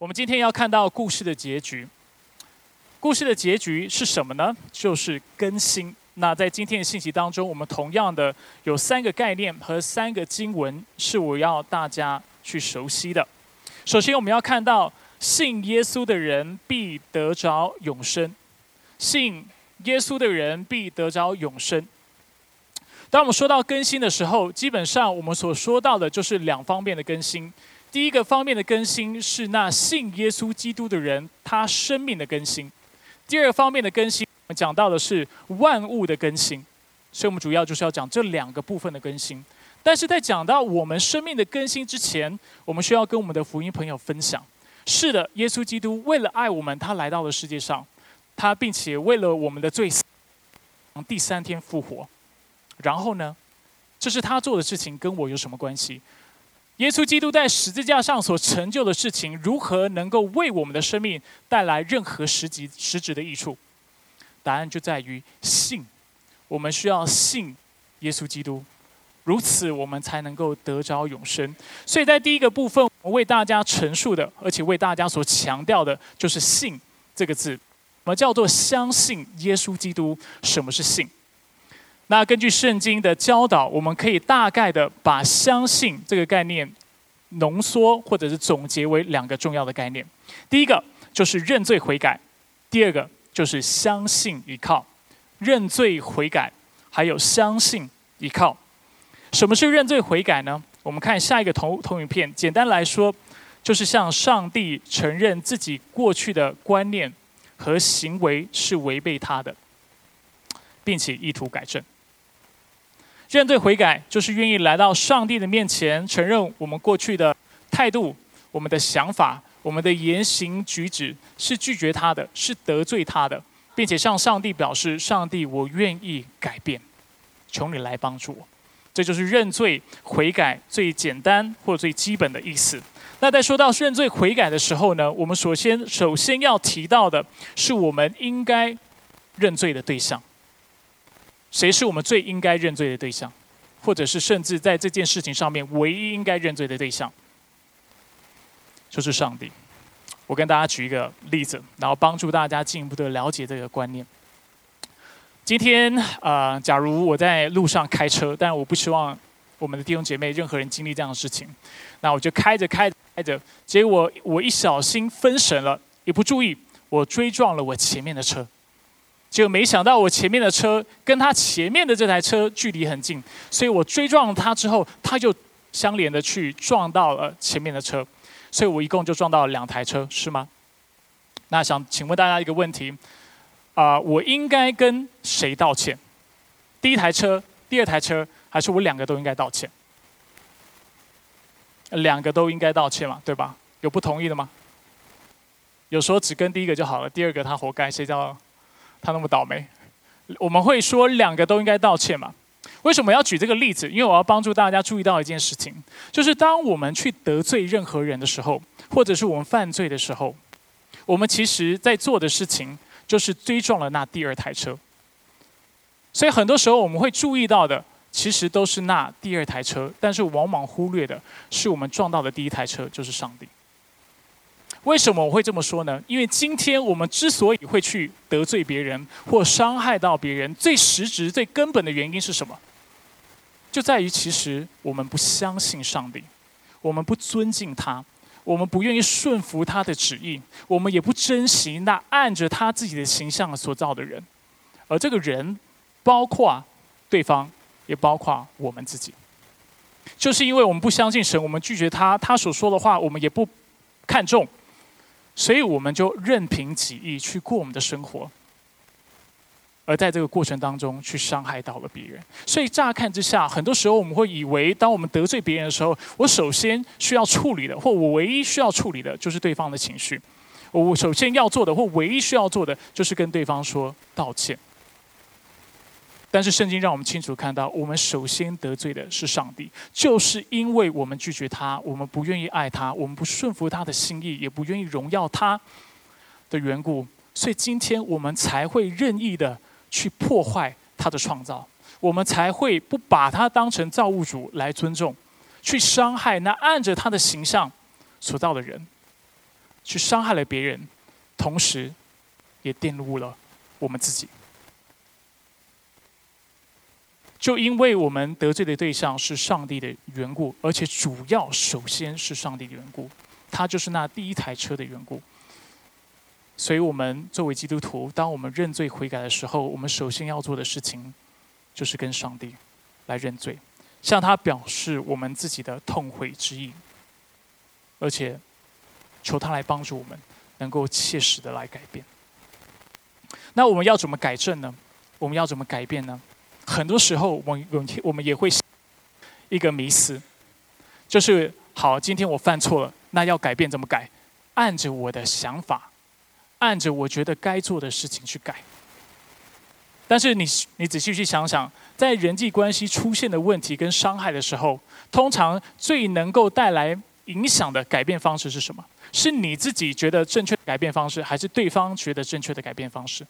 我们今天要看到故事的结局。故事的结局是什么呢？就是更新。那在今天的信息当中，我们同样的有三个概念和三个经文是我要大家去熟悉的。首先，我们要看到信耶稣的人必得着永生。信耶稣的人必得着永生。当我们说到更新的时候，基本上我们所说到的就是两方面的更新。第一个方面的更新是那信耶稣基督的人他生命的更新；第二个方面的更新，我们讲到的是万物的更新。所以我们主要就是要讲这两个部分的更新。但是在讲到我们生命的更新之前，我们需要跟我们的福音朋友分享：是的，耶稣基督为了爱我们，他来到了世界上，他并且为了我们的罪，第三天复活。然后呢？这是他做的事情，跟我有什么关系？耶稣基督在十字架上所成就的事情，如何能够为我们的生命带来任何实际实质的益处？答案就在于信。我们需要信耶稣基督，如此我们才能够得着永生。所以在第一个部分，我为大家陈述的，而且为大家所强调的，就是“信”这个字。什么叫做相信耶稣基督？什么是信？那根据圣经的教导，我们可以大概的把相信这个概念浓缩或者是总结为两个重要的概念。第一个就是认罪悔改，第二个就是相信依靠。认罪悔改，还有相信依靠。什么是认罪悔改呢？我们看下一个投投影片。简单来说，就是向上帝承认自己过去的观念和行为是违背他的，并且意图改正。认罪悔改，就是愿意来到上帝的面前，承认我们过去的态度、我们的想法、我们的言行举止是拒绝他的，是得罪他的，并且向上帝表示：上帝，我愿意改变，求你来帮助我。这就是认罪悔改最简单或最基本的意思。那在说到认罪悔改的时候呢，我们首先首先要提到的是，我们应该认罪的对象。谁是我们最应该认罪的对象，或者是甚至在这件事情上面唯一应该认罪的对象，就是上帝。我跟大家举一个例子，然后帮助大家进一步的了解这个观念。今天啊，假如我在路上开车，但我不希望我们的弟兄姐妹任何人经历这样的事情，那我就开着开着开着，结果我一小心分神了，一不注意，我追撞了我前面的车。就没想到我前面的车跟他前面的这台车距离很近，所以我追撞他之后，他就相连的去撞到了前面的车，所以我一共就撞到了两台车，是吗？那想请问大家一个问题，啊，我应该跟谁道歉？第一台车、第二台车，还是我两个都应该道歉？两个都应该道歉嘛，对吧？有不同意的吗？有时候只跟第一个就好了，第二个他活该，谁叫？他那么倒霉，我们会说两个都应该道歉嘛？为什么要举这个例子？因为我要帮助大家注意到一件事情，就是当我们去得罪任何人的时候，或者是我们犯罪的时候，我们其实在做的事情就是追撞了那第二台车。所以很多时候我们会注意到的，其实都是那第二台车，但是往往忽略的是我们撞到的第一台车，就是上帝。为什么我会这么说呢？因为今天我们之所以会去得罪别人或伤害到别人，最实质、最根本的原因是什么？就在于其实我们不相信上帝，我们不尊敬他，我们不愿意顺服他的旨意，我们也不珍惜那按着他自己的形象所造的人。而这个人，包括对方，也包括我们自己，就是因为我们不相信神，我们拒绝他，他所说的话我们也不看重。所以我们就任凭己意去过我们的生活，而在这个过程当中去伤害到了别人。所以乍看之下，很多时候我们会以为，当我们得罪别人的时候，我首先需要处理的，或我唯一需要处理的，就是对方的情绪。我首先要做的，或唯一需要做的，就是跟对方说道歉。但是圣经让我们清楚看到，我们首先得罪的是上帝，就是因为我们拒绝他，我们不愿意爱他，我们不顺服他的心意，也不愿意荣耀他的缘故，所以今天我们才会任意的去破坏他的创造，我们才会不把他当成造物主来尊重，去伤害那按着他的形象所造的人。去伤害了别人，同时也玷污了我们自己。就因为我们得罪的对象是上帝的缘故，而且主要首先是上帝的缘故，他就是那第一台车的缘故。所以，我们作为基督徒，当我们认罪悔改的时候，我们首先要做的事情，就是跟上帝来认罪，向他表示我们自己的痛悔之意，而且求他来帮助我们，能够切实的来改变。那我们要怎么改正呢？我们要怎么改变呢？很多时候，我我我们也会一个迷思，就是好，今天我犯错了，那要改变怎么改？按着我的想法，按着我觉得该做的事情去改。但是你你仔细去想想，在人际关系出现的问题跟伤害的时候，通常最能够带来影响的改变方式是什么？是你自己觉得正确的改变方式，还是对方觉得正确的改变方式？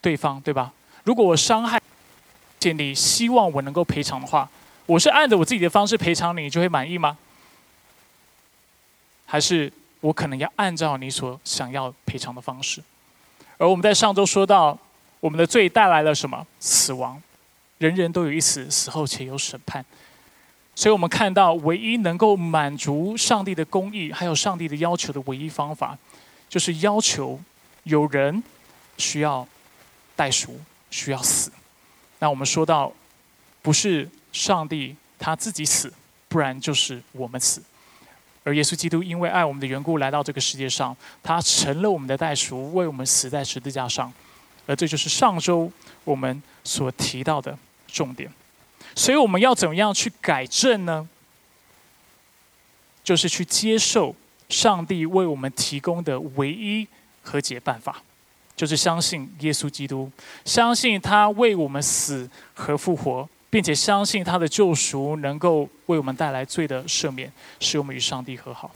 对方对吧？如果我伤害。且你希望我能够赔偿的话，我是按着我自己的方式赔偿你，你就会满意吗？还是我可能要按照你所想要赔偿的方式？而我们在上周说到，我们的罪带来了什么？死亡，人人都有一死，死后且有审判。所以我们看到，唯一能够满足上帝的公义，还有上帝的要求的唯一方法，就是要求有人需要代赎，需要死。那我们说到，不是上帝他自己死，不然就是我们死。而耶稣基督因为爱我们的缘故来到这个世界上，他成了我们的代赎，为我们死在十字架上。而这就是上周我们所提到的重点。所以我们要怎么样去改正呢？就是去接受上帝为我们提供的唯一和解办法。就是相信耶稣基督，相信他为我们死和复活，并且相信他的救赎能够为我们带来罪的赦免，使我们与上帝和好。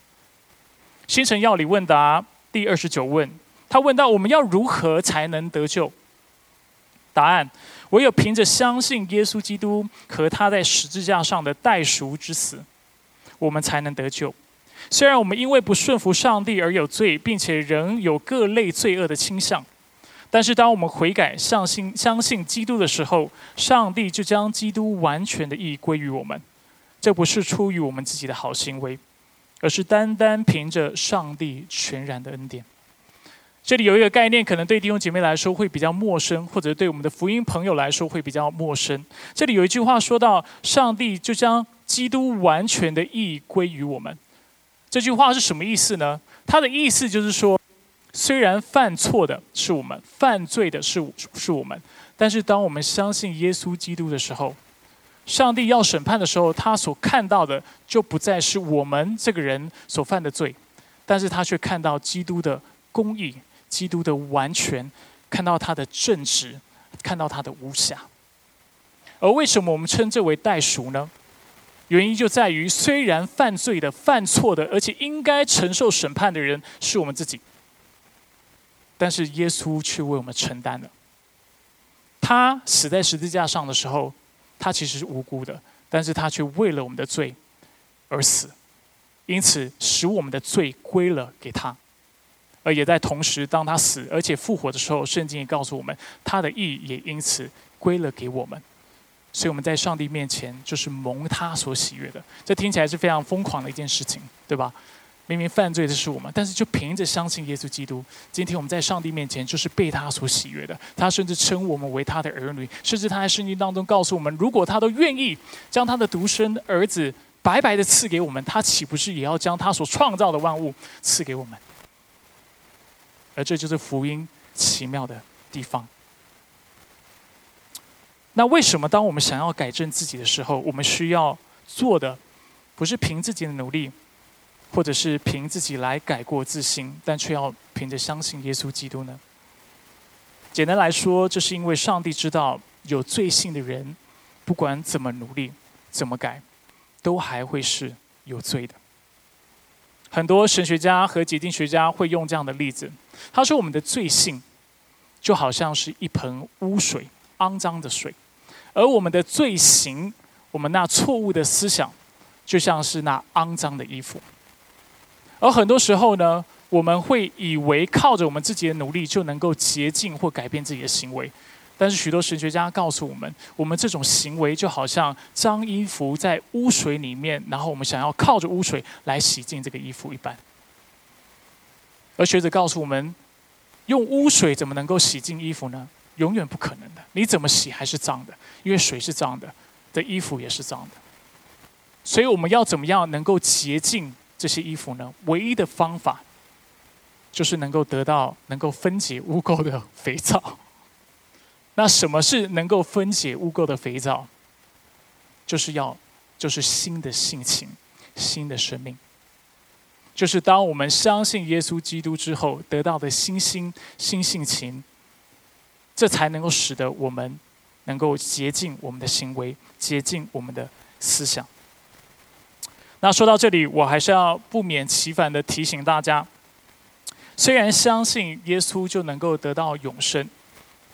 新城要理问答第二十九问，他问到：我们要如何才能得救？答案：唯有凭着相信耶稣基督和他在十字架上的代赎之死，我们才能得救。虽然我们因为不顺服上帝而有罪，并且仍有各类罪恶的倾向。但是，当我们悔改、相信、相信基督的时候，上帝就将基督完全的义归于我们。这不是出于我们自己的好行为，而是单单凭着上帝全然的恩典。这里有一个概念，可能对弟兄姐妹来说会比较陌生，或者对我们的福音朋友来说会比较陌生。这里有一句话说到：“上帝就将基督完全的义归于我们。”这句话是什么意思呢？它的意思就是说。虽然犯错的是我们，犯罪的是是我们，但是当我们相信耶稣基督的时候，上帝要审判的时候，他所看到的就不再是我们这个人所犯的罪，但是他却看到基督的公义、基督的完全，看到他的正直，看到他的无瑕。而为什么我们称这为代赎呢？原因就在于，虽然犯罪的、犯错的，而且应该承受审判的人是我们自己。但是耶稣却为我们承担了。他死在十字架上的时候，他其实是无辜的，但是他却为了我们的罪而死，因此使我们的罪归了给他。而也在同时，当他死而且复活的时候，圣经也告诉我们，他的义也因此归了给我们。所以我们在上帝面前就是蒙他所喜悦的。这听起来是非常疯狂的一件事情，对吧？明明犯罪的是我们，但是就凭着相信耶稣基督，今天我们在上帝面前就是被他所喜悦的。他甚至称我们为他的儿女，甚至他在圣经当中告诉我们，如果他都愿意将他的独生儿子白白的赐给我们，他岂不是也要将他所创造的万物赐给我们？而这就是福音奇妙的地方。那为什么当我们想要改正自己的时候，我们需要做的不是凭自己的努力？或者是凭自己来改过自新，但却要凭着相信耶稣基督呢？简单来说，这是因为上帝知道有罪性的人，不管怎么努力、怎么改，都还会是有罪的。很多神学家和解经学家会用这样的例子，他说：“我们的罪性就好像是一盆污水，肮脏的水；而我们的罪行，我们那错误的思想，就像是那肮脏的衣服。”而很多时候呢，我们会以为靠着我们自己的努力就能够洁净或改变自己的行为。但是许多神学家告诉我们，我们这种行为就好像脏衣服在污水里面，然后我们想要靠着污水来洗净这个衣服一般。而学者告诉我们，用污水怎么能够洗净衣服呢？永远不可能的。你怎么洗还是脏的，因为水是脏的，的衣服也是脏的。所以我们要怎么样能够洁净这些衣服呢？唯一的方法，就是能够得到能够分解污垢的肥皂。那什么是能够分解污垢的肥皂？就是要，就是新的性情，新的生命。就是当我们相信耶稣基督之后得到的新心、新性情，这才能够使得我们能够洁净我们的行为，洁净我们的思想。那说到这里，我还是要不免其烦的提醒大家：虽然相信耶稣就能够得到永生。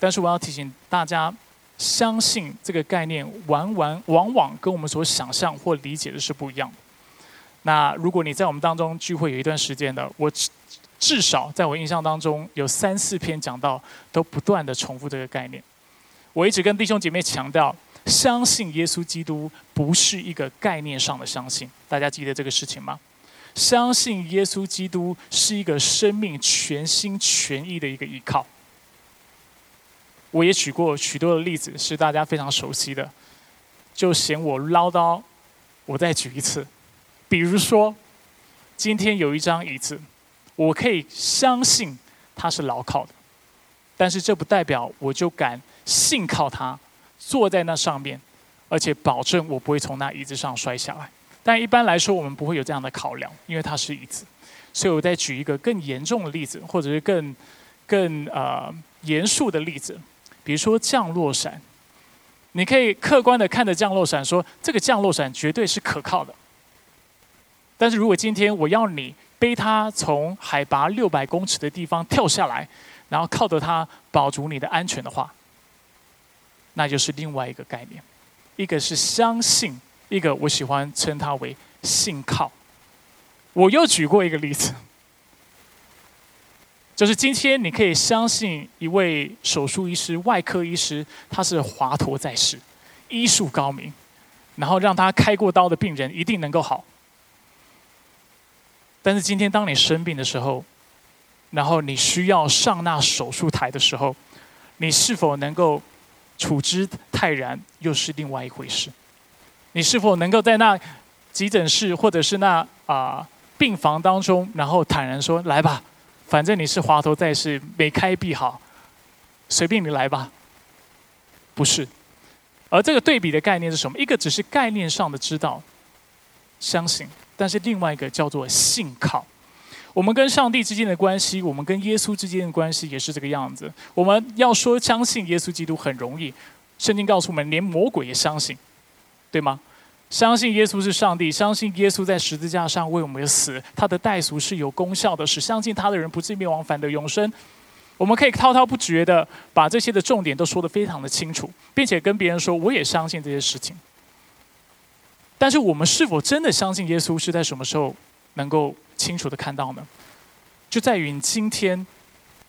但是我要提醒大家，相信这个概念，往往往往跟我们所想象或理解的是不一样的。那如果你在我们当中聚会有一段时间的，我至少在我印象当中有三四篇讲到，都不断的重复这个概念。我一直跟弟兄姐妹强调，相信耶稣基督不是一个概念上的相信，大家记得这个事情吗？相信耶稣基督是一个生命全心全意的一个依靠。我也举过许多的例子，是大家非常熟悉的，就嫌我唠叨，我再举一次。比如说，今天有一张椅子，我可以相信它是牢靠的，但是这不代表我就敢信靠它，坐在那上面，而且保证我不会从那椅子上摔下来。但一般来说，我们不会有这样的考量，因为它是椅子。所以我再举一个更严重的例子，或者是更更呃严肃的例子。比如说降落伞，你可以客观的看着降落伞，说这个降落伞绝对是可靠的。但是如果今天我要你背它从海拔六百公尺的地方跳下来，然后靠着它保住你的安全的话，那就是另外一个概念。一个是相信，一个我喜欢称它为信靠。我又举过一个例子。就是今天，你可以相信一位手术医师、外科医师，他是华佗在世，医术高明，然后让他开过刀的病人一定能够好。但是今天，当你生病的时候，然后你需要上那手术台的时候，你是否能够处之泰然，又是另外一回事。你是否能够在那急诊室或者是那啊病房当中，然后坦然说：“来吧。”反正你是华佗在世，没开必好，随便你来吧。不是，而这个对比的概念是什么？一个只是概念上的知道、相信，但是另外一个叫做信靠。我们跟上帝之间的关系，我们跟耶稣之间的关系也是这个样子。我们要说相信耶稣基督很容易，圣经告诉我们，连魔鬼也相信，对吗？相信耶稣是上帝，相信耶稣在十字架上为我们死，他的代赎是有功效的，使相信他的人不至灭亡，反得永生。我们可以滔滔不绝的把这些的重点都说得非常的清楚，并且跟别人说我也相信这些事情。但是我们是否真的相信耶稣是在什么时候能够清楚的看到呢？就在于你今天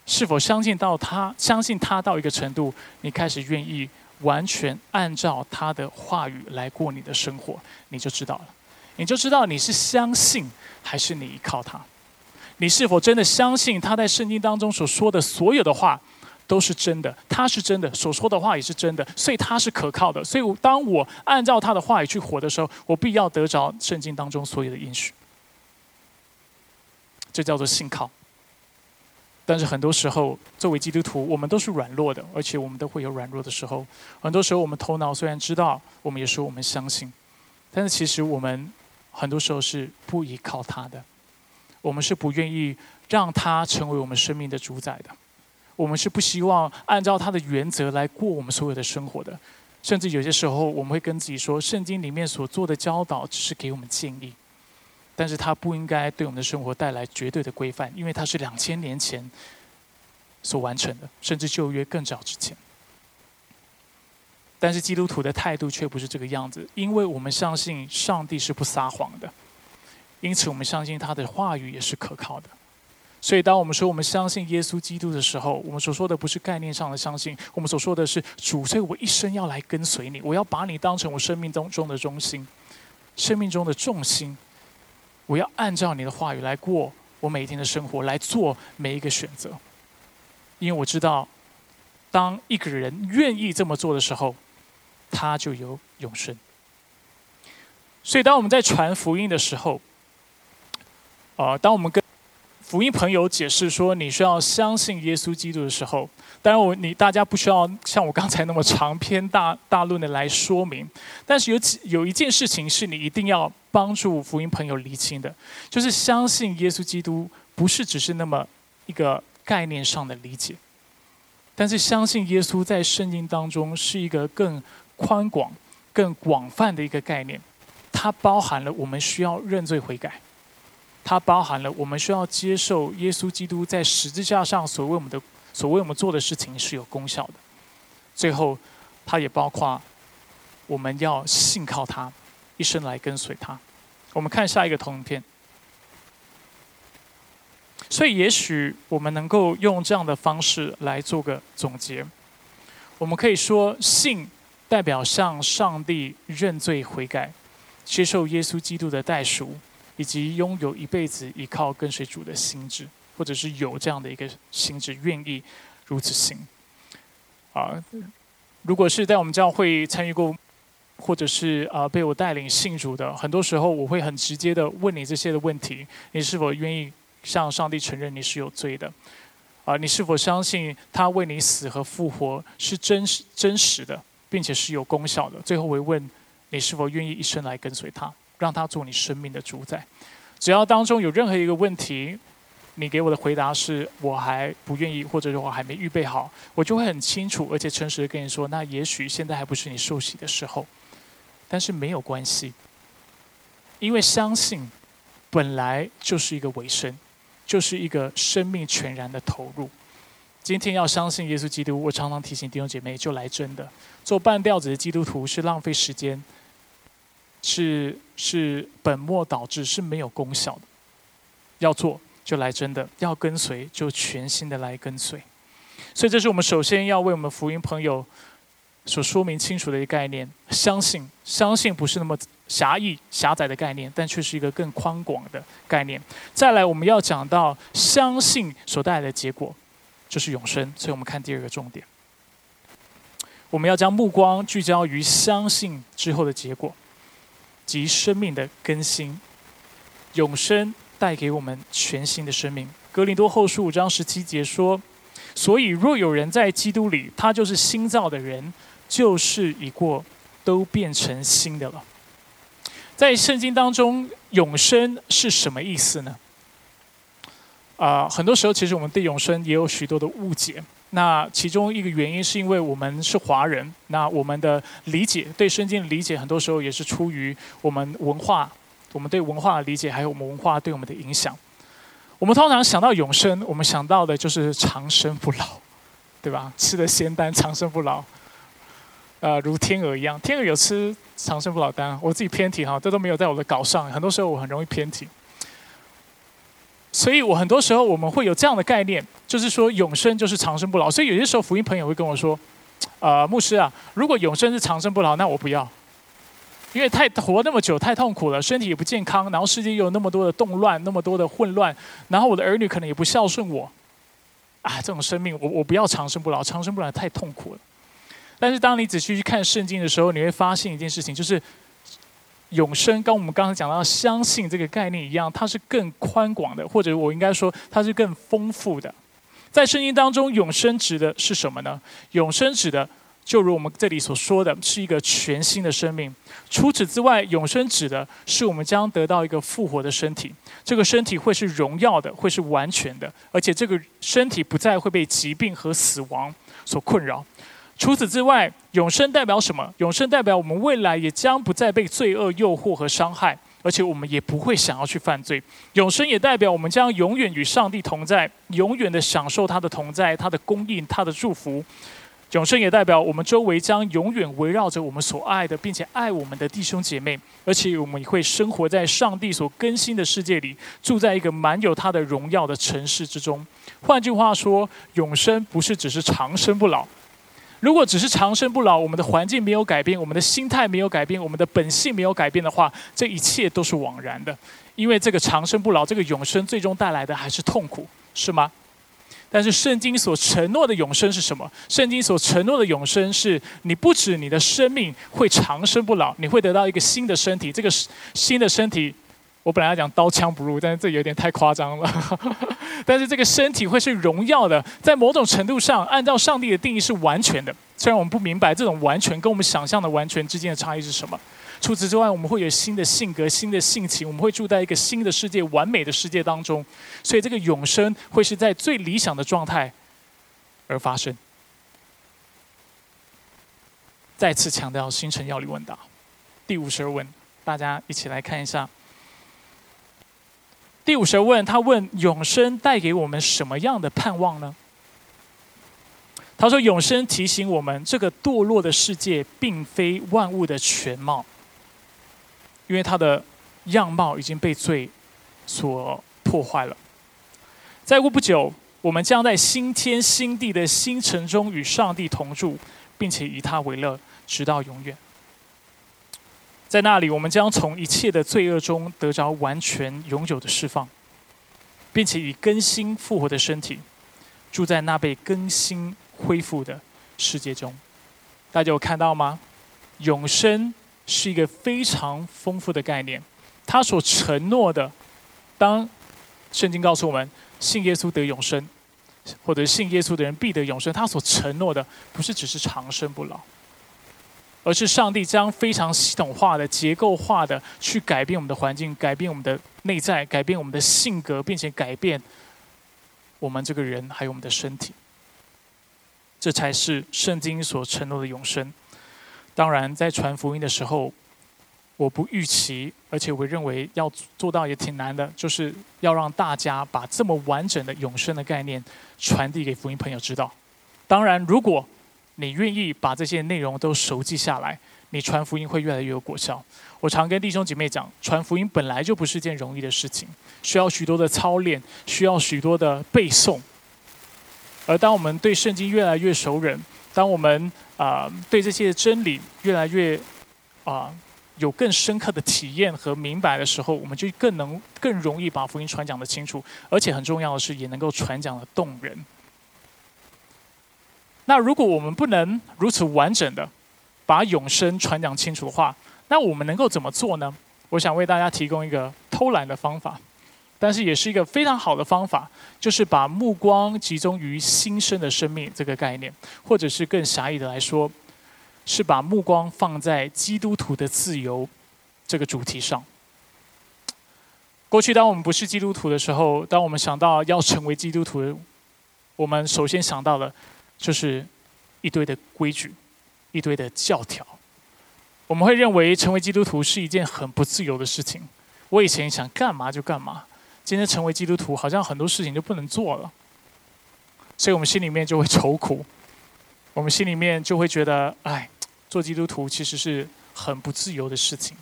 是否相信到他，相信他到一个程度，你开始愿意。完全按照他的话语来过你的生活，你就知道了，你就知道你是相信还是你依靠他。你是否真的相信他在圣经当中所说的所有的话都是真的？他是真的，所说的话也是真的，所以他是可靠的。所以当我按照他的话语去活的时候，我必要得着圣经当中所有的应许。这叫做信靠。但是很多时候，作为基督徒，我们都是软弱的，而且我们都会有软弱的时候。很多时候，我们头脑虽然知道，我们也说我们相信，但是其实我们很多时候是不依靠他的，我们是不愿意让他成为我们生命的主宰的，我们是不希望按照他的原则来过我们所有的生活的。甚至有些时候，我们会跟自己说，圣经里面所做的教导只是给我们建议。但是它不应该对我们的生活带来绝对的规范，因为它是两千年前所完成的，甚至旧约更早之前。但是基督徒的态度却不是这个样子，因为我们相信上帝是不撒谎的，因此我们相信他的话语也是可靠的。所以，当我们说我们相信耶稣基督的时候，我们所说的不是概念上的相信，我们所说的是主，所以我一生要来跟随你，我要把你当成我生命当中的中心，生命中的重心，我要按照你的话语来过我每一天的生活，来做每一个选择，因为我知道，当一个人愿意这么做的时候，他就有永生。所以，当我们在传福音的时候，啊，当我们跟福音朋友解释说，你需要相信耶稣基督的时候，当然我你大家不需要像我刚才那么长篇大大论的来说明，但是有几有一件事情是你一定要帮助福音朋友厘清的，就是相信耶稣基督不是只是那么一个概念上的理解，但是相信耶稣在圣经当中是一个更宽广、更广泛的一个概念，它包含了我们需要认罪悔改。它包含了我们需要接受耶稣基督在十字架上所为我们的、所为我们做的事情是有功效的。最后，它也包括我们要信靠他，一生来跟随他。我们看下一个投影片。所以，也许我们能够用这样的方式来做个总结。我们可以说，信代表向上帝认罪悔改，接受耶稣基督的代赎。以及拥有一辈子依靠跟随主的心智，或者是有这样的一个心智，愿意如此行。啊，如果是在我们教会参与过，或者是啊被我带领信主的，很多时候我会很直接的问你这些的问题：你是否愿意向上帝承认你是有罪的？啊，你是否相信他为你死和复活是真实真实的，并且是有功效的？最后我会问你是否愿意一生来跟随他？让他做你生命的主宰。只要当中有任何一个问题，你给我的回答是我还不愿意，或者是我还没预备好，我就会很清楚而且诚实的跟你说，那也许现在还不是你受洗的时候。但是没有关系，因为相信本来就是一个尾声，就是一个生命全然的投入。今天要相信耶稣基督，我常常提醒弟兄姐妹，就来真的。做半吊子的基督徒是浪费时间。是是本末倒置，是没有功效的。要做就来真的，要跟随就全新的来跟随。所以这是我们首先要为我们福音朋友所说明清楚的一个概念：相信，相信不是那么狭义、狭窄的概念，但却是一个更宽广的概念。再来，我们要讲到相信所带来的结果，就是永生。所以我们看第二个重点，我们要将目光聚焦于相信之后的结果。及生命的更新，永生带给我们全新的生命。格林多后书五章十七节说：“所以若有人在基督里，他就是新造的人，旧事已过，都变成新的了。”在圣经当中，永生是什么意思呢？啊，很多时候其实我们对永生也有许多的误解。那其中一个原因是因为我们是华人，那我们的理解对圣经的理解，很多时候也是出于我们文化，我们对文化的理解，还有我们文化对我们的影响。我们通常想到永生，我们想到的就是长生不老，对吧？吃的仙丹长生不老，呃，如天鹅一样。天鹅有吃长生不老丹，我自己偏题哈，这都没有在我的稿上。很多时候我很容易偏题。所以我很多时候我们会有这样的概念，就是说永生就是长生不老。所以有些时候福音朋友会跟我说：“呃，牧师啊，如果永生是长生不老，那我不要，因为太活那么久太痛苦了，身体也不健康，然后世界又有那么多的动乱，那么多的混乱，然后我的儿女可能也不孝顺我，啊，这种生命我我不要长生不老，长生不老太痛苦了。但是当你仔细去看圣经的时候，你会发现一件事情，就是。永生跟我们刚才讲到相信这个概念一样，它是更宽广的，或者我应该说它是更丰富的。在圣经当中，永生指的是什么呢？永生指的，就如我们这里所说的，是一个全新的生命。除此之外，永生指的是我们将得到一个复活的身体，这个身体会是荣耀的，会是完全的，而且这个身体不再会被疾病和死亡所困扰。除此之外，永生代表什么？永生代表我们未来也将不再被罪恶诱惑和伤害，而且我们也不会想要去犯罪。永生也代表我们将永远与上帝同在，永远的享受他的同在、他的供应、他的祝福。永生也代表我们周围将永远围绕着我们所爱的，并且爱我们的弟兄姐妹，而且我们也会生活在上帝所更新的世界里，住在一个满有他的荣耀的城市之中。换句话说，永生不是只是长生不老。如果只是长生不老，我们的环境没有改变，我们的心态没有改变，我们的本性没有改变的话，这一切都是枉然的。因为这个长生不老，这个永生最终带来的还是痛苦，是吗？但是圣经所承诺的永生是什么？圣经所承诺的永生是你不止你的生命会长生不老，你会得到一个新的身体。这个新的身体，我本来要讲刀枪不入，但是这有点太夸张了。但是这个身体会是荣耀的，在某种程度上，按照上帝的定义是完全的。虽然我们不明白这种完全跟我们想象的完全之间的差异是什么。除此之外，我们会有新的性格、新的性情，我们会住在一个新的世界、完美的世界当中。所以，这个永生会是在最理想的状态而发生。再次强调，星辰要理问答，第五十二问，大家一起来看一下。第五十问，他问永生带给我们什么样的盼望呢？他说：“永生提醒我们，这个堕落的世界并非万物的全貌。”因为它的样貌已经被罪所破坏了。再过不久，我们将在新天新地的新城中与上帝同住，并且以他为乐，直到永远。在那里，我们将从一切的罪恶中得着完全永久的释放，并且以更新复活的身体，住在那被更新恢复的世界中。大家有看到吗？永生。是一个非常丰富的概念，他所承诺的，当圣经告诉我们信耶稣得永生，或者信耶稣的人必得永生，他所承诺的不是只是长生不老，而是上帝将非常系统化的、结构化的去改变我们的环境，改变我们的内在，改变我们的性格，并且改变我们这个人还有我们的身体，这才是圣经所承诺的永生。当然，在传福音的时候，我不预期，而且我认为要做到也挺难的，就是要让大家把这么完整的永生的概念传递给福音朋友知道。当然，如果你愿意把这些内容都熟记下来，你传福音会越来越有果效。我常跟弟兄姐妹讲，传福音本来就不是件容易的事情，需要许多的操练，需要许多的背诵。而当我们对圣经越来越熟稔，当我们啊，对这些真理越来越啊有更深刻的体验和明白的时候，我们就更能更容易把福音传讲的清楚，而且很重要的是，也能够传讲的动人。那如果我们不能如此完整的把永生传讲清楚的话，那我们能够怎么做呢？我想为大家提供一个偷懒的方法。但是也是一个非常好的方法，就是把目光集中于新生的生命这个概念，或者是更狭义的来说，是把目光放在基督徒的自由这个主题上。过去当我们不是基督徒的时候，当我们想到要成为基督徒，我们首先想到的，就是一堆的规矩，一堆的教条。我们会认为成为基督徒是一件很不自由的事情。我以前想干嘛就干嘛。今天成为基督徒，好像很多事情就不能做了，所以我们心里面就会愁苦，我们心里面就会觉得，哎，做基督徒其实是很不自由的事情。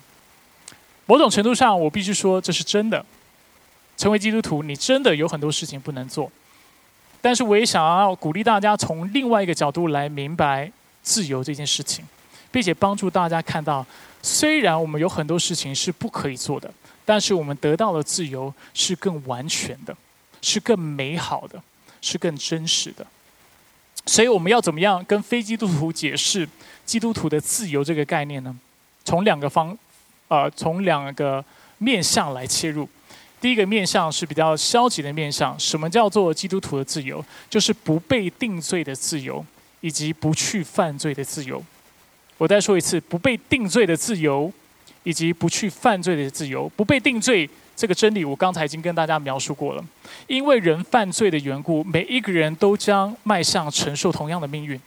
某种程度上，我必须说这是真的。成为基督徒，你真的有很多事情不能做，但是我也想要鼓励大家从另外一个角度来明白自由这件事情，并且帮助大家看到，虽然我们有很多事情是不可以做的。但是我们得到的自由是更完全的，是更美好的，是更真实的。所以我们要怎么样跟非基督徒解释基督徒的自由这个概念呢？从两个方，呃，从两个面向来切入。第一个面向是比较消极的面向，什么叫做基督徒的自由？就是不被定罪的自由，以及不去犯罪的自由。我再说一次，不被定罪的自由。以及不去犯罪的自由，不被定罪这个真理，我刚才已经跟大家描述过了。因为人犯罪的缘故，每一个人都将迈向承受同样的命运，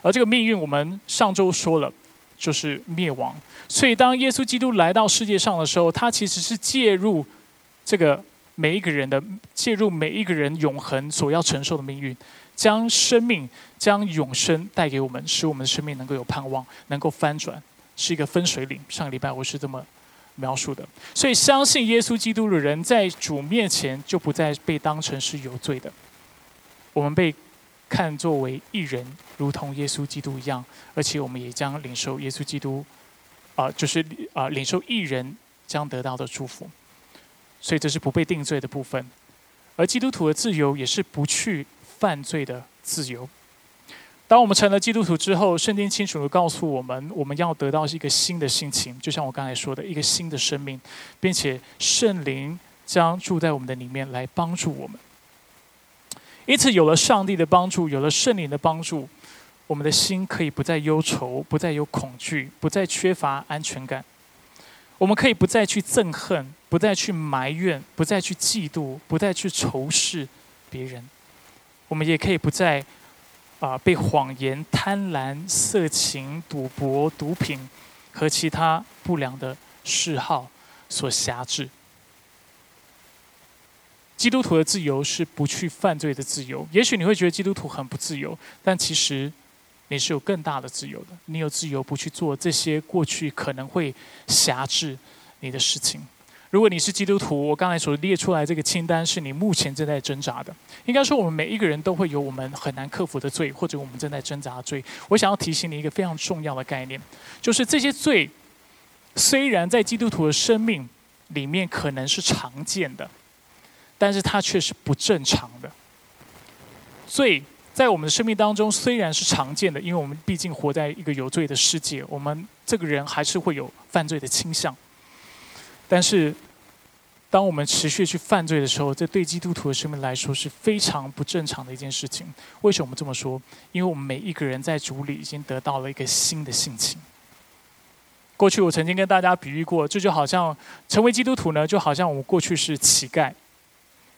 而这个命运我们上周说了，就是灭亡。所以当耶稣基督来到世界上的时候，他其实是介入这个每一个人的介入每一个人永恒所要承受的命运，将生命、将永生带给我们，使我们的生命能够有盼望，能够翻转，是一个分水岭。上个礼拜我是这么描述的。所以，相信耶稣基督的人，在主面前就不再被当成是有罪的。我们被看作为一人，如同耶稣基督一样，而且我们也将领受耶稣基督，啊，就是啊，领受一人将得到的祝福。所以这是不被定罪的部分，而基督徒的自由也是不去犯罪的自由。当我们成了基督徒之后，圣经清楚的告诉我们，我们要得到一个新的心情，就像我刚才说的，一个新的生命，并且圣灵将住在我们的里面来帮助我们。因此，有了上帝的帮助，有了圣灵的帮助，我们的心可以不再忧愁，不再有恐惧，不再缺乏安全感。我们可以不再去憎恨，不再去埋怨，不再去嫉妒，不再去仇视别人。我们也可以不再啊被谎言、贪婪、色情、赌博、毒品和其他不良的嗜好所辖制。基督徒的自由是不去犯罪的自由。也许你会觉得基督徒很不自由，但其实。你是有更大的自由的，你有自由不去做这些过去可能会辖制你的事情。如果你是基督徒，我刚才所列出来这个清单是你目前正在挣扎的。应该说，我们每一个人都会有我们很难克服的罪，或者我们正在挣扎的罪。我想要提醒你一个非常重要的概念，就是这些罪虽然在基督徒的生命里面可能是常见的，但是它却是不正常的罪。在我们的生命当中，虽然是常见的，因为我们毕竟活在一个有罪的世界，我们这个人还是会有犯罪的倾向。但是，当我们持续去犯罪的时候，这对基督徒的生命来说是非常不正常的一件事情。为什么这么说？因为我们每一个人在主里已经得到了一个新的性情。过去我曾经跟大家比喻过，这就好像成为基督徒呢，就好像我们过去是乞丐。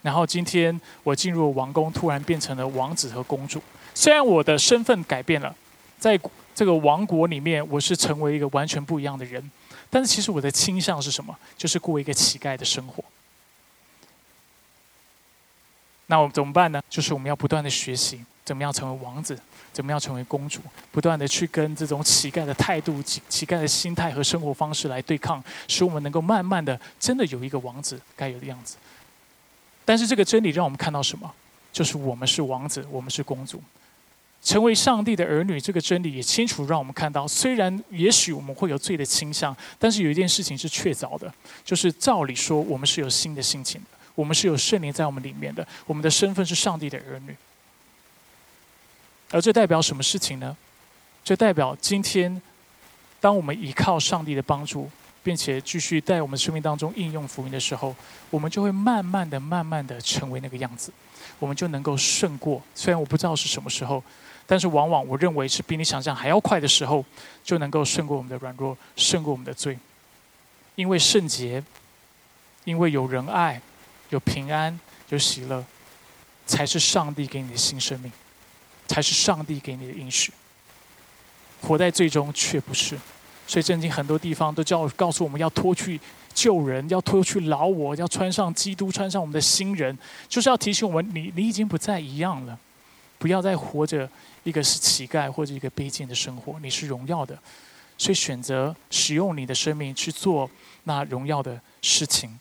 然后今天我进入王宫，突然变成了王子和公主。虽然我的身份改变了，在这个王国里面，我是成为一个完全不一样的人。但是其实我的倾向是什么？就是过一个乞丐的生活。那我们怎么办呢？就是我们要不断的学习，怎么样成为王子，怎么样成为公主，不断的去跟这种乞丐的态度、乞乞丐的心态和生活方式来对抗，使我们能够慢慢的真的有一个王子该有的样子。但是这个真理让我们看到什么？就是我们是王子，我们是公主，成为上帝的儿女。这个真理也清楚让我们看到，虽然也许我们会有罪的倾向，但是有一件事情是确凿的，就是照理说，我们是有新的心情的，我们是有圣灵在我们里面的，我们的身份是上帝的儿女。而这代表什么事情呢？这代表今天，当我们依靠上帝的帮助。并且继续在我们生命当中应用福音的时候，我们就会慢慢的、慢慢的成为那个样子，我们就能够胜过。虽然我不知道是什么时候，但是往往我认为是比你想象还要快的时候，就能够胜过我们的软弱，胜过我们的罪。因为圣洁，因为有仁爱，有平安，有喜乐，才是上帝给你的新生命，才是上帝给你的应许。活在最终却不是。所以，圣经很多地方都叫告诉我们要脱去旧人，要脱去老我，要穿上基督，穿上我们的新人，就是要提醒我们：你你已经不再一样了，不要再活着一个是乞丐或者一个卑贱的生活，你是荣耀的。所以，选择使用你的生命去做那荣耀的事情。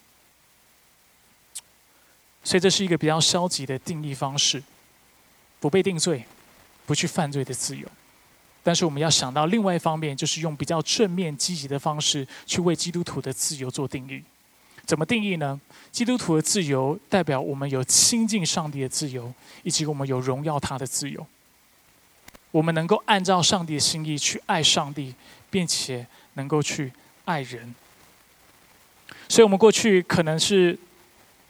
所以，这是一个比较消极的定义方式：不被定罪，不去犯罪的自由。但是我们要想到另外一方面，就是用比较正面积极的方式去为基督徒的自由做定义。怎么定义呢？基督徒的自由代表我们有亲近上帝的自由，以及我们有荣耀他的自由。我们能够按照上帝的心意去爱上帝，并且能够去爱人。所以，我们过去可能是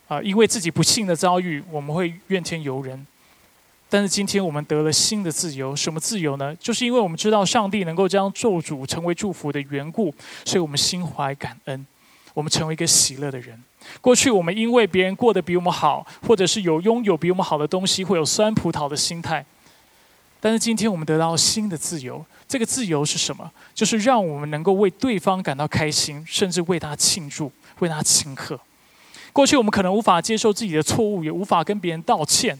啊，因为自己不幸的遭遇，我们会怨天尤人。但是今天我们得了新的自由，什么自由呢？就是因为我们知道上帝能够将咒诅成为祝福的缘故，所以我们心怀感恩，我们成为一个喜乐的人。过去我们因为别人过得比我们好，或者是有拥有比我们好的东西，会有酸葡萄的心态。但是今天我们得到新的自由，这个自由是什么？就是让我们能够为对方感到开心，甚至为他庆祝，为他庆贺。过去我们可能无法接受自己的错误，也无法跟别人道歉。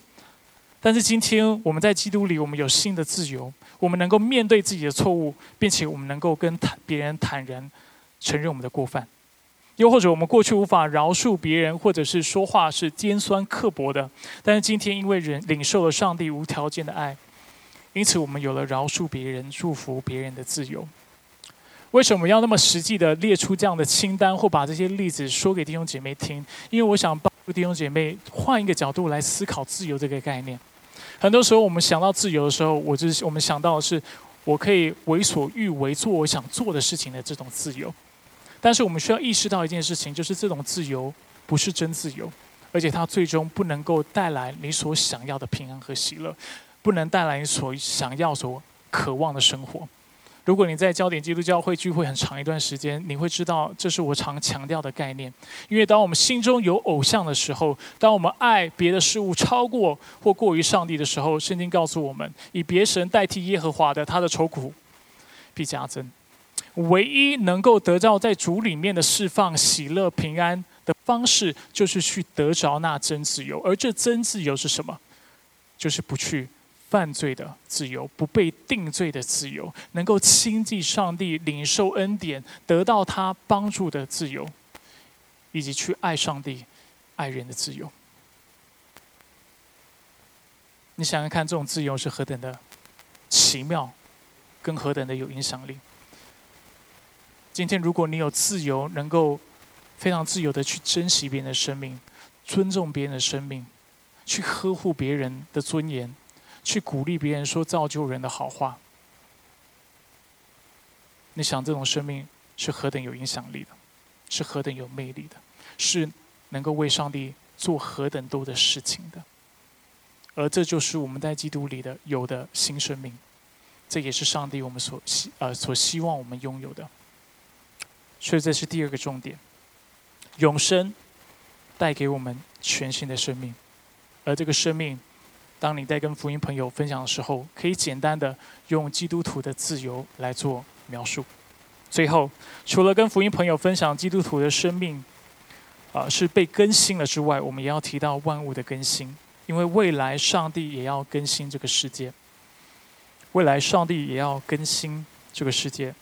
但是今天我们在基督里，我们有新的自由，我们能够面对自己的错误，并且我们能够跟坦别人坦然承认我们的过犯。又或者我们过去无法饶恕别人，或者是说话是尖酸刻薄的，但是今天因为人领受了上帝无条件的爱，因此我们有了饶恕别人、祝福别人的自由。为什么要那么实际的列出这样的清单，或把这些例子说给弟兄姐妹听？因为我想帮助弟兄姐妹换一个角度来思考自由这个概念。很多时候我们想到自由的时候，我就是我们想到的是我可以为所欲为，做我想做的事情的这种自由。但是我们需要意识到一件事情，就是这种自由不是真自由，而且它最终不能够带来你所想要的平安和喜乐，不能带来你所想要、所渴望的生活。如果你在焦点基督教会聚会很长一段时间，你会知道这是我常强调的概念。因为当我们心中有偶像的时候，当我们爱别的事物超过或过于上帝的时候，圣经告诉我们，以别神代替耶和华的，他的愁苦必加增。唯一能够得到在主里面的释放、喜乐、平安的方式，就是去得着那真自由。而这真自由是什么？就是不去。犯罪的自由，不被定罪的自由，能够亲近上帝、领受恩典、得到他帮助的自由，以及去爱上帝、爱人的自由。你想想看，这种自由是何等的奇妙，跟何等的有影响力。今天，如果你有自由，能够非常自由的去珍惜别人的生命，尊重别人的生命，去呵护别人的尊严。去鼓励别人说造就人的好话，你想这种生命是何等有影响力的，是何等有魅力的，是能够为上帝做何等多的事情的，而这就是我们在基督里的有的新生命，这也是上帝我们所希呃所希望我们拥有的，所以这是第二个重点，永生带给我们全新的生命，而这个生命。当你在跟福音朋友分享的时候，可以简单的用基督徒的自由来做描述。最后，除了跟福音朋友分享基督徒的生命，啊是被更新了之外，我们也要提到万物的更新，因为未来上帝也要更新这个世界。未来上帝也要更新这个世界。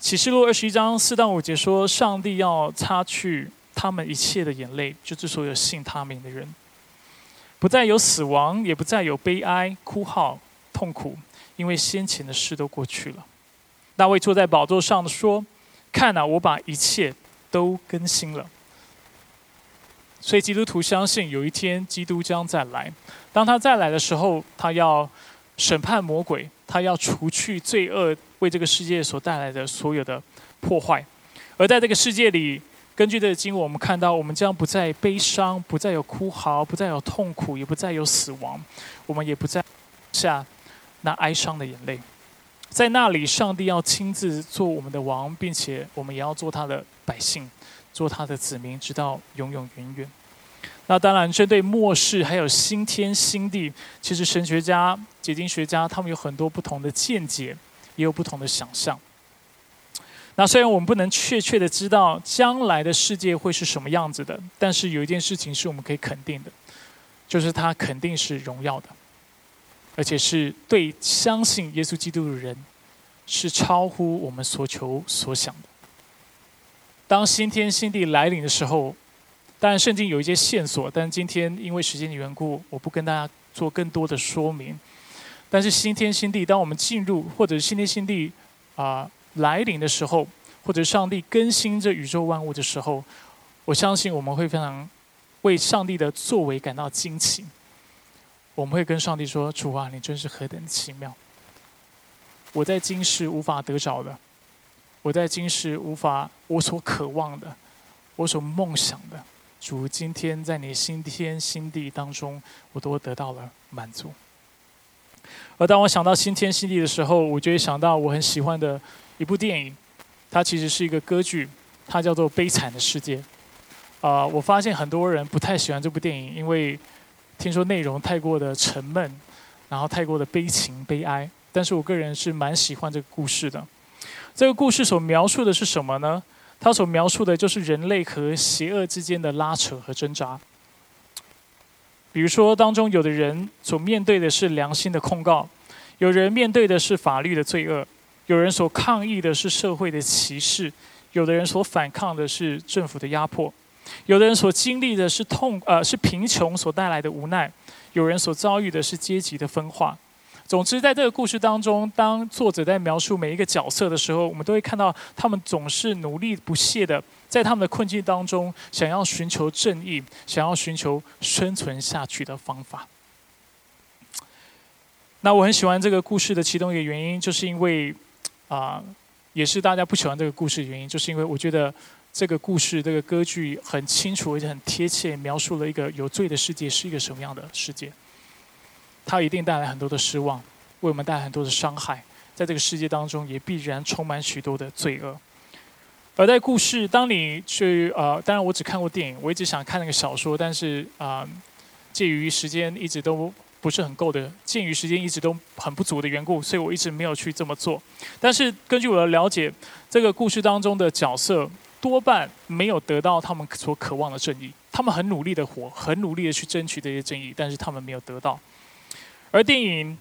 启示录二十一章四到五节说，上帝要擦去他们一切的眼泪，就是所有信他名的人。不再有死亡，也不再有悲哀、哭号、痛苦，因为先前的事都过去了。大卫坐在宝座上说：“看啊，我把一切都更新了。”所以基督徒相信有一天基督将再来。当他再来的时候，他要审判魔鬼，他要除去罪恶为这个世界所带来的所有的破坏。而在这个世界里，根据这个经文，我们看到，我们将不再悲伤，不再有哭嚎，不再有痛苦，也不再有死亡，我们也不再下那哀伤的眼泪。在那里，上帝要亲自做我们的王，并且我们也要做他的百姓，做他的子民，直到永永远远。那当然，针对末世还有新天新地，其实神学家、解经学家他们有很多不同的见解，也有不同的想象。那虽然我们不能确切的知道将来的世界会是什么样子的，但是有一件事情是我们可以肯定的，就是它肯定是荣耀的，而且是对相信耶稣基督的人是超乎我们所求所想的。当新天新地来临的时候，当然圣经有一些线索，但今天因为时间的缘故，我不跟大家做更多的说明。但是新天新地，当我们进入或者新天新地啊。来临的时候，或者上帝更新这宇宙万物的时候，我相信我们会非常为上帝的作为感到惊奇。我们会跟上帝说：“主啊，你真是何等奇妙！我在今世无法得着的，我在今世无法我所渴望的，我所梦想的，主今天在你新天新地当中，我都得到了满足。而当我想到新天新地的时候，我就会想到我很喜欢的。一部电影，它其实是一个歌剧，它叫做《悲惨的世界》。啊，我发现很多人不太喜欢这部电影，因为听说内容太过的沉闷，然后太过的悲情悲哀。但是我个人是蛮喜欢这个故事的。这个故事所描述的是什么呢？它所描述的就是人类和邪恶之间的拉扯和挣扎。比如说，当中有的人所面对的是良心的控告，有人面对的是法律的罪恶，有人所抗议的是社会的歧视，有的人所反抗的是政府的压迫，有的人所经历的是痛呃是贫穷所带来的无奈，有人所遭遇的是阶级的分化。总之，在这个故事当中，当作者在描述每一个角色的时候，我们都会看到他们总是努力不懈的，在他们的困境当中，想要寻求正义，想要寻求生存下去的方法。那我很喜欢这个故事的其中一个原因，就是因为啊，也是大家不喜欢这个故事的原因，就是因为我觉得这个故事这个歌剧很清楚而且很贴切，描述了一个有罪的世界是一个什么样的世界。它一定带来很多的失望，为我们带来很多的伤害，在这个世界当中也必然充满许多的罪恶。而在故事，当你去呃，当然我只看过电影，我一直想看那个小说，但是啊，鉴于时间一直都不是很够的，鉴于时间一直都很不足的缘故，所以我一直没有去这么做。但是根据我的了解，这个故事当中的角色多半没有得到他们所渴望的正义，他们很努力的活，很努力的去争取这些正义，但是他们没有得到。而电影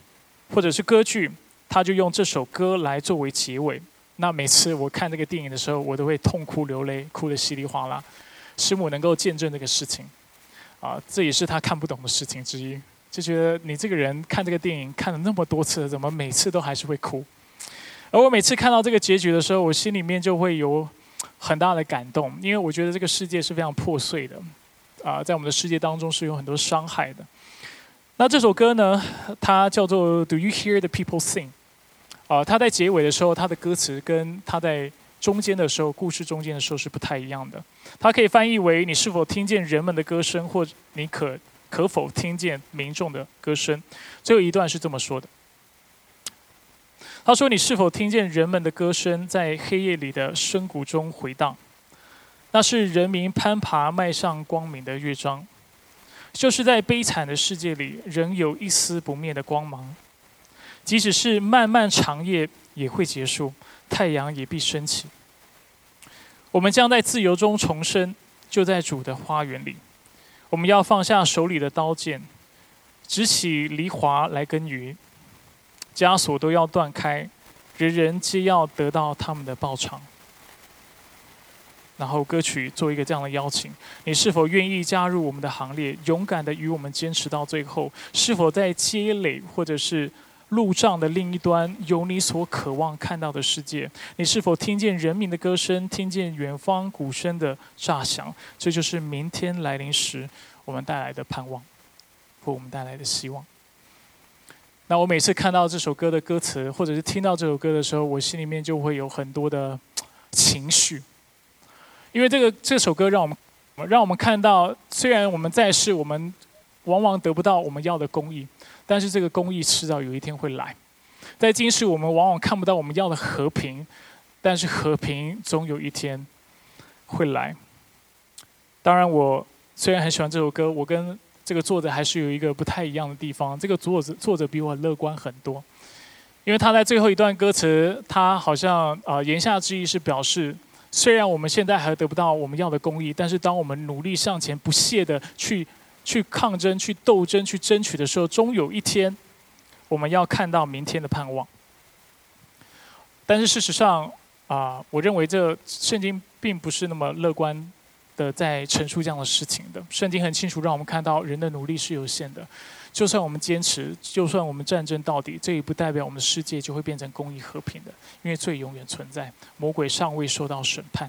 或者是歌剧，他就用这首歌来作为结尾。那每次我看这个电影的时候，我都会痛哭流泪，哭得稀里哗啦。师母能够见证这个事情，啊，这也是他看不懂的事情之一。就觉得你这个人看这个电影看了那么多次，怎么每次都还是会哭？而我每次看到这个结局的时候，我心里面就会有很大的感动，因为我觉得这个世界是非常破碎的，啊，在我们的世界当中是有很多伤害的。那这首歌呢？它叫做 "Do you hear the people sing"？啊，它在结尾的时候，它的歌词跟它在中间的时候，故事中间的时候是不太一样的。它可以翻译为“你是否听见人们的歌声”或“你可可否听见民众的歌声”。最后一段是这么说的：“他说，你是否听见人们的歌声在黑夜里的深谷中回荡？那是人民攀爬迈上光明的乐章。”就是在悲惨的世界里，仍有一丝不灭的光芒。即使是漫漫长夜，也会结束，太阳也必升起。我们将在自由中重生，就在主的花园里。我们要放下手里的刀剑，执起犁铧来耕耘。枷锁都要断开，人人皆要得到他们的报偿。然后歌曲做一个这样的邀请，你是否愿意加入我们的行列，勇敢的与我们坚持到最后？是否在积累或者是路障的另一端，有你所渴望看到的世界？你是否听见人民的歌声，听见远方鼓声的炸响？这就是明天来临时我们带来的盼望，或我们带来的希望。那我每次看到这首歌的歌词，或者是听到这首歌的时候，我心里面就会有很多的情绪。因为这个这首歌让我们让我们看到，虽然我们在世，我们往往得不到我们要的公义，但是这个公义迟早有一天会来。在今世，我们往往看不到我们要的和平，但是和平总有一天会来。当然，我虽然很喜欢这首歌，我跟这个作者还是有一个不太一样的地方。这个作者作者比我乐观很多，因为他在最后一段歌词，他好像啊言下之意是表示。虽然我们现在还得不到我们要的公益，但是当我们努力向前、不懈的去去抗争、去斗争、去争取的时候，终有一天，我们要看到明天的盼望。但是事实上，啊，我认为这圣经并不是那么乐观的在陈述这样的事情的。圣经很清楚让我们看到，人的努力是有限的。就算我们坚持，就算我们战争到底，这也不代表我们的世界就会变成公益和平的，因为罪永远存在，魔鬼尚未受到审判，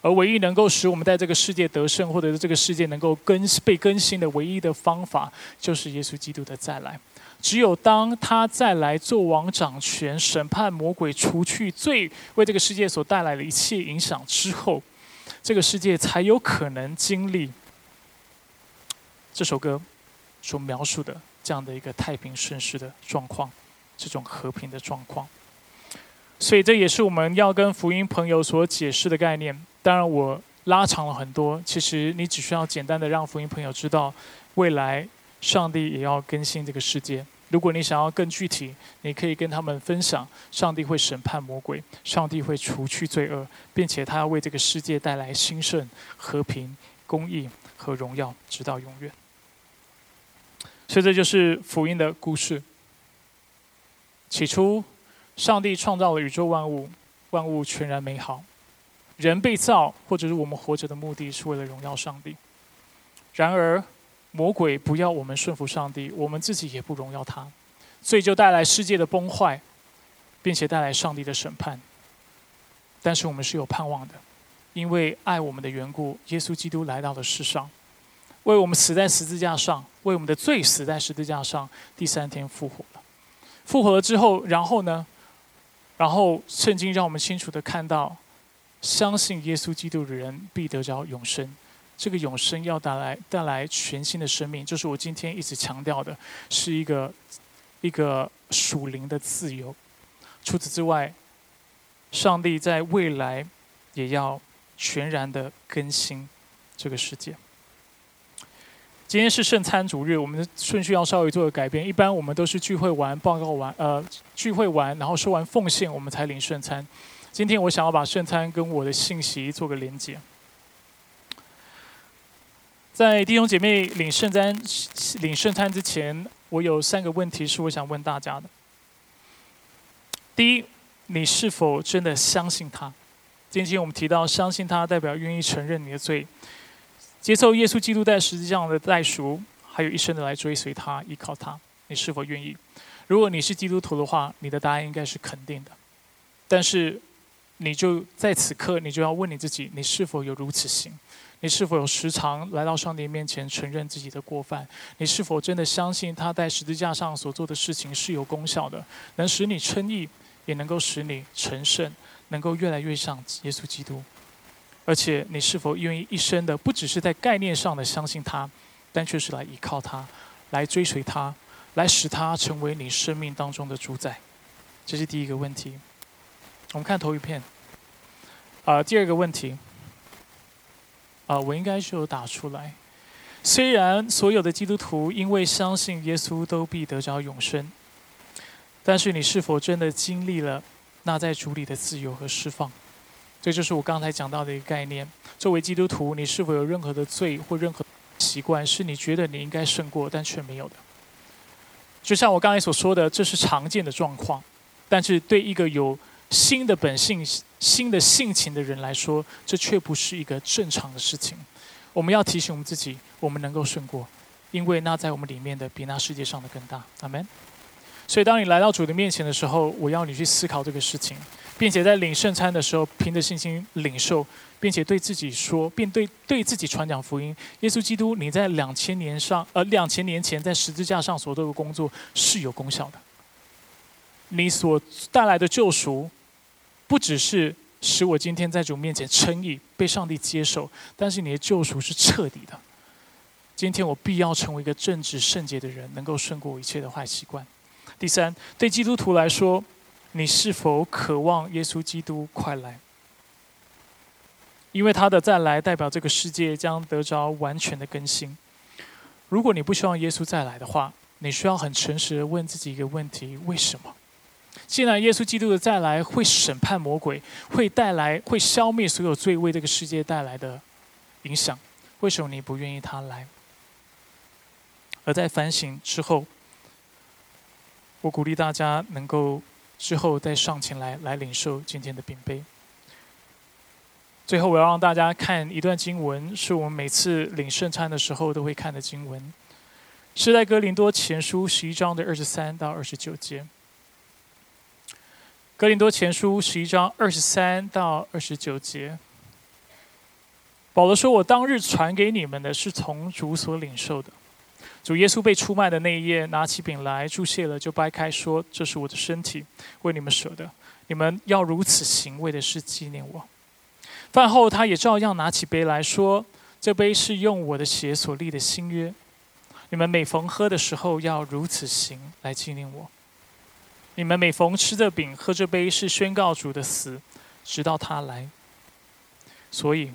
而唯一能够使我们在这个世界得胜，或者是这个世界能够更被更新的唯一的方法，就是耶稣基督的再来。只有当他再来做王掌权，审判魔鬼，除去罪为这个世界所带来的一切影响之后，这个世界才有可能经历这首歌。所描述的这样的一个太平顺势的状况，这种和平的状况，所以这也是我们要跟福音朋友所解释的概念。当然，我拉长了很多，其实你只需要简单的让福音朋友知道，未来上帝也要更新这个世界，如果你想要更具体，你可以跟他们分享：上帝会审判魔鬼，上帝会除去罪恶，并且他要为这个世界带来兴盛、和平、公义和荣耀，直到永远。所以，这就是福音的故事。起初，上帝创造了宇宙万物，万物全然美好。人被造，或者是我们活着的目的是为了荣耀上帝。然而，魔鬼不要我们顺服上帝，我们自己也不荣耀他，所以就带来世界的崩坏，并且带来上帝的审判。但是我们是有盼望的，因为爱我们的缘故，耶稣基督来到了世上，为我们死在十字架上，为我们的罪死在十字架上，第三天复活了。复活了之后，然后呢？然后圣经让我们清楚的看到，相信耶稣基督的人必得着永生。这个永生要带来带来全新的生命，就是我今天一直强调的，是一个一个属灵的自由。除此之外，上帝在未来也要全然的更新这个世界。今天是圣餐主日，我们的顺序要稍微做个改变。一般我们都是聚会完、报告完，呃，聚会完然后说完奉献，我们才领圣餐。今天我想要把圣餐跟我的信息做个连接。在弟兄姐妹领圣餐、领圣餐之前，我有三个问题是我想问大家的。第一，你是否真的相信他？今天我们提到相信他，代表愿意承认你的罪，接受耶稣基督在十字架上的代赎，还有一生的来追随他、依靠他。你是否愿意？如果你是基督徒的话，你的答案应该是肯定的。但是，你就在此刻，你就要问你自己：你是否有如此行？你是否有时常来到上帝面前承认自己的过犯？你是否真的相信他在十字架上所做的事情是有功效的，能使你称义，也能够使你成圣，能够越来越像耶稣基督？而且你是否愿意一生的不只是在概念上的相信他，但却是来依靠他，来追随他，来使他成为你生命当中的主宰？这是第一个问题。我们看头一片。啊，第二个问题。啊，我应该是有打出来。虽然所有的基督徒因为相信耶稣都必得着永生，但是你是否真的经历了那在主里的自由和释放？这就是我刚才讲到的一个概念。作为基督徒，你是否有任何的罪或任何习惯，是你觉得你应该胜过，但却没有的？就像我刚才所说的，这是常见的状况，但是对一个有新的本性。新的性情的人来说，这却不是一个正常的事情。我们要提醒我们自己，我们能够胜过，因为那在我们里面的比那世界上的更大。阿门。所以，当你来到主的面前的时候，我要你去思考这个事情，并且在领圣餐的时候，凭着信心领受，并且对自己说，并对对自己传讲福音：耶稣基督，你在两千年上，呃，两千年前在十字架上所做的工作是有功效的。你所带来的救赎。不只是使我今天在主面前称义，被上帝接受，但是你的救赎是彻底的。今天我必要成为一个正直圣洁的人，能够胜过一切的坏习惯。第三，对基督徒来说，你是否渴望耶稣基督快来？因为他的再来代表这个世界将得着完全的更新。如果你不希望耶稣再来的话，你需要很诚实的问自己一个问题：为什么？既然耶稣基督的再来会审判魔鬼，会带来会消灭所有罪为这个世界带来的影响，为什么你不愿意他来？而在反省之后，我鼓励大家能够之后再上前来来领受今天的饼杯。最后，我要让大家看一段经文，是我们每次领圣餐的时候都会看的经文，是在哥林多前书十一章的二十三到二十九节。格林多前书十一章二十三到二十九节，保罗说：“我当日传给你们的是从主所领受的。主耶稣被出卖的那一夜，拿起饼来注谢了，就掰开说：‘这是我的身体，为你们舍的。你们要如此行，为的是纪念我。’饭后，他也照样拿起杯来说：‘这杯是用我的血所立的新约。你们每逢喝的时候，要如此行，来纪念我。’”你们每逢吃这饼、喝这杯，是宣告主的死，直到他来。所以，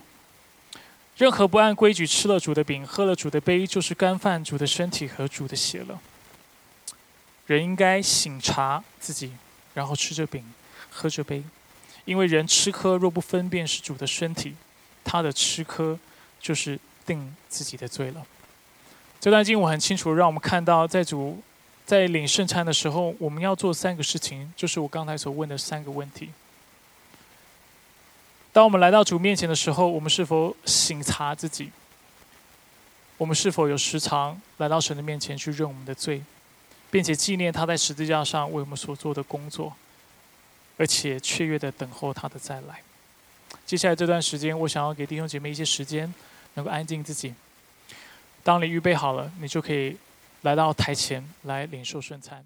任何不按规矩吃了主的饼、喝了主的杯，就是干犯主的身体和主的血了。人应该醒察自己，然后吃着饼，喝着杯，因为人吃喝若不分辨是主的身体，他的吃喝就是定自己的罪了。这段经文很清楚，让我们看到，在主在领圣餐的时候，我们要做三个事情，就是我刚才所问的三个问题。当我们来到主面前的时候，我们是否醒察自己？我们是否有时常来到神的面前去认我们的罪，并且纪念他在十字架上为我们所做的工作，而且雀跃的等候他的再来？接下来这段时间，我想要给弟兄姐妹一些时间，能够安静自己。当你预备好了，你就可以来到台前来领受圣餐。